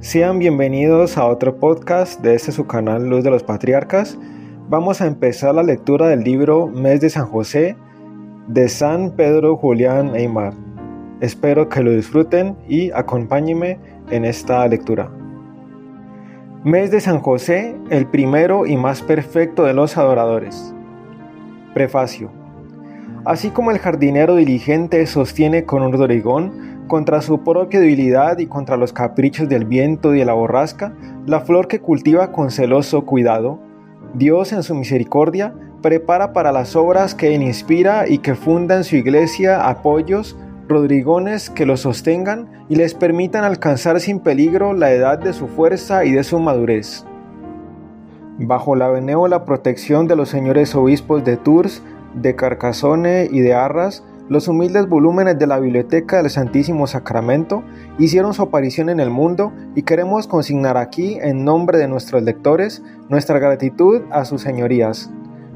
Sean bienvenidos a otro podcast de este su canal Luz de los Patriarcas. Vamos a empezar la lectura del libro Mes de San José de San Pedro Julián Eymar. Espero que lo disfruten y acompáñenme en esta lectura. Mes de San José, el primero y más perfecto de los adoradores. Prefacio. Así como el jardinero diligente sostiene con un rodrigón contra su propia debilidad y contra los caprichos del viento y de la borrasca, la flor que cultiva con celoso cuidado, Dios en su misericordia prepara para las obras que Él inspira y que funda en su iglesia apoyos, rodrigones que los sostengan y les permitan alcanzar sin peligro la edad de su fuerza y de su madurez. Bajo la benévola protección de los señores obispos de Tours, de Carcassonne y de Arras, los humildes volúmenes de la Biblioteca del Santísimo Sacramento hicieron su aparición en el mundo y queremos consignar aquí, en nombre de nuestros lectores, nuestra gratitud a sus señorías.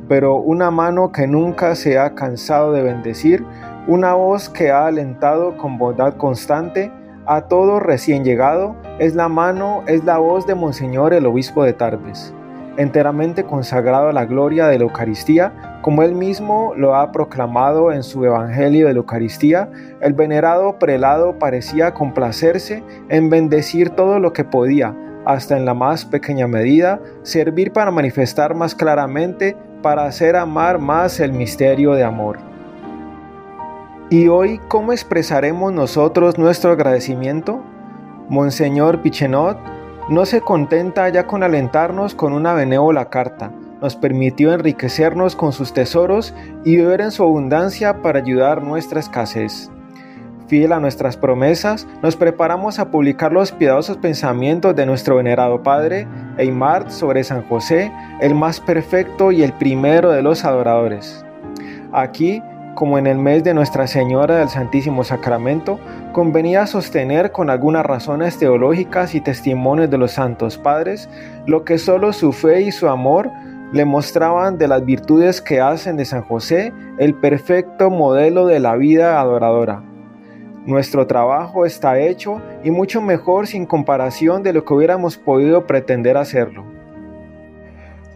Pero una mano que nunca se ha cansado de bendecir, una voz que ha alentado con bondad constante a todo recién llegado, es la mano, es la voz de Monseñor el Obispo de Tarbes enteramente consagrado a la gloria de la Eucaristía, como él mismo lo ha proclamado en su Evangelio de la Eucaristía, el venerado prelado parecía complacerse en bendecir todo lo que podía, hasta en la más pequeña medida, servir para manifestar más claramente, para hacer amar más el misterio de amor. ¿Y hoy cómo expresaremos nosotros nuestro agradecimiento? Monseñor Pichenot no se contenta ya con alentarnos con una benévola carta, nos permitió enriquecernos con sus tesoros y beber en su abundancia para ayudar nuestra escasez. Fiel a nuestras promesas, nos preparamos a publicar los piadosos pensamientos de nuestro venerado Padre, Eymar, sobre San José, el más perfecto y el primero de los adoradores. Aquí como en el mes de Nuestra Señora del Santísimo Sacramento, convenía sostener con algunas razones teológicas y testimonios de los santos padres lo que solo su fe y su amor le mostraban de las virtudes que hacen de San José el perfecto modelo de la vida adoradora. Nuestro trabajo está hecho y mucho mejor sin comparación de lo que hubiéramos podido pretender hacerlo.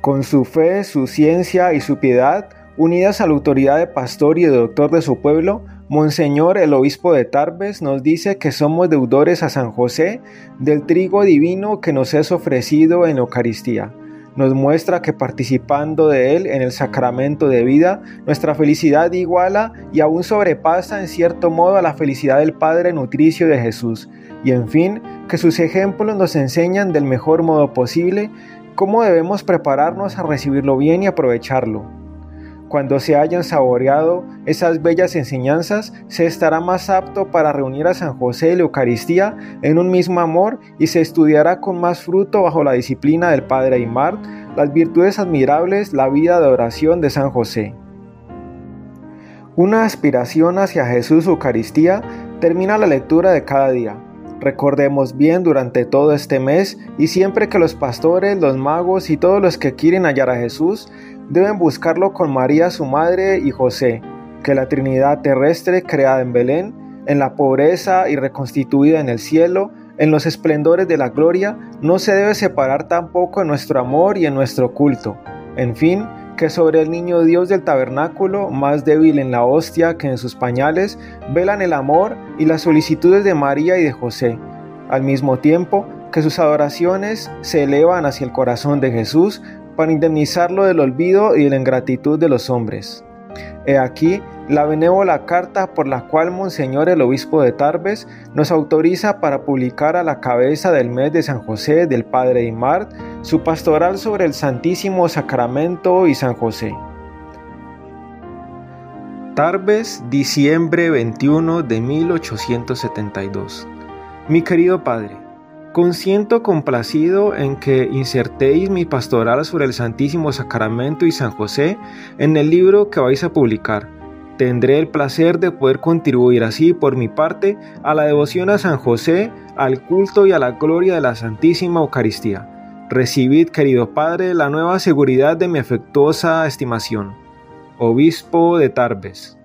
Con su fe, su ciencia y su piedad, Unidas a la autoridad de pastor y de doctor de su pueblo, Monseñor el obispo de Tarbes nos dice que somos deudores a San José del trigo divino que nos es ofrecido en Eucaristía. Nos muestra que participando de él en el sacramento de vida, nuestra felicidad iguala y aún sobrepasa en cierto modo a la felicidad del Padre nutricio de Jesús. Y en fin, que sus ejemplos nos enseñan del mejor modo posible cómo debemos prepararnos a recibirlo bien y aprovecharlo. Cuando se hayan saboreado esas bellas enseñanzas, se estará más apto para reunir a San José y la Eucaristía en un mismo amor y se estudiará con más fruto bajo la disciplina del Padre Aymar las virtudes admirables, la vida de oración de San José. Una aspiración hacia Jesús Eucaristía termina la lectura de cada día. Recordemos bien durante todo este mes y siempre que los pastores, los magos y todos los que quieren hallar a Jesús deben buscarlo con María su madre y José, que la Trinidad terrestre creada en Belén, en la pobreza y reconstituida en el cielo, en los esplendores de la gloria, no se debe separar tampoco en nuestro amor y en nuestro culto. En fin, que sobre el niño Dios del tabernáculo, más débil en la hostia que en sus pañales, velan el amor y las solicitudes de María y de José. Al mismo tiempo que sus adoraciones se elevan hacia el corazón de Jesús para indemnizarlo del olvido y de la ingratitud de los hombres. He aquí la benévola carta por la cual Monseñor el Obispo de Tarbes nos autoriza para publicar a la cabeza del mes de San José del Padre Imart su pastoral sobre el Santísimo Sacramento y San José. Tarbes, diciembre 21 de 1872. Mi querido Padre, consiento complacido en que insertéis mi pastoral sobre el Santísimo Sacramento y San José en el libro que vais a publicar. Tendré el placer de poder contribuir así por mi parte a la devoción a San José, al culto y a la gloria de la Santísima Eucaristía. Recibid, querido Padre, la nueva seguridad de mi afectuosa estimación. Obispo de Tarbes.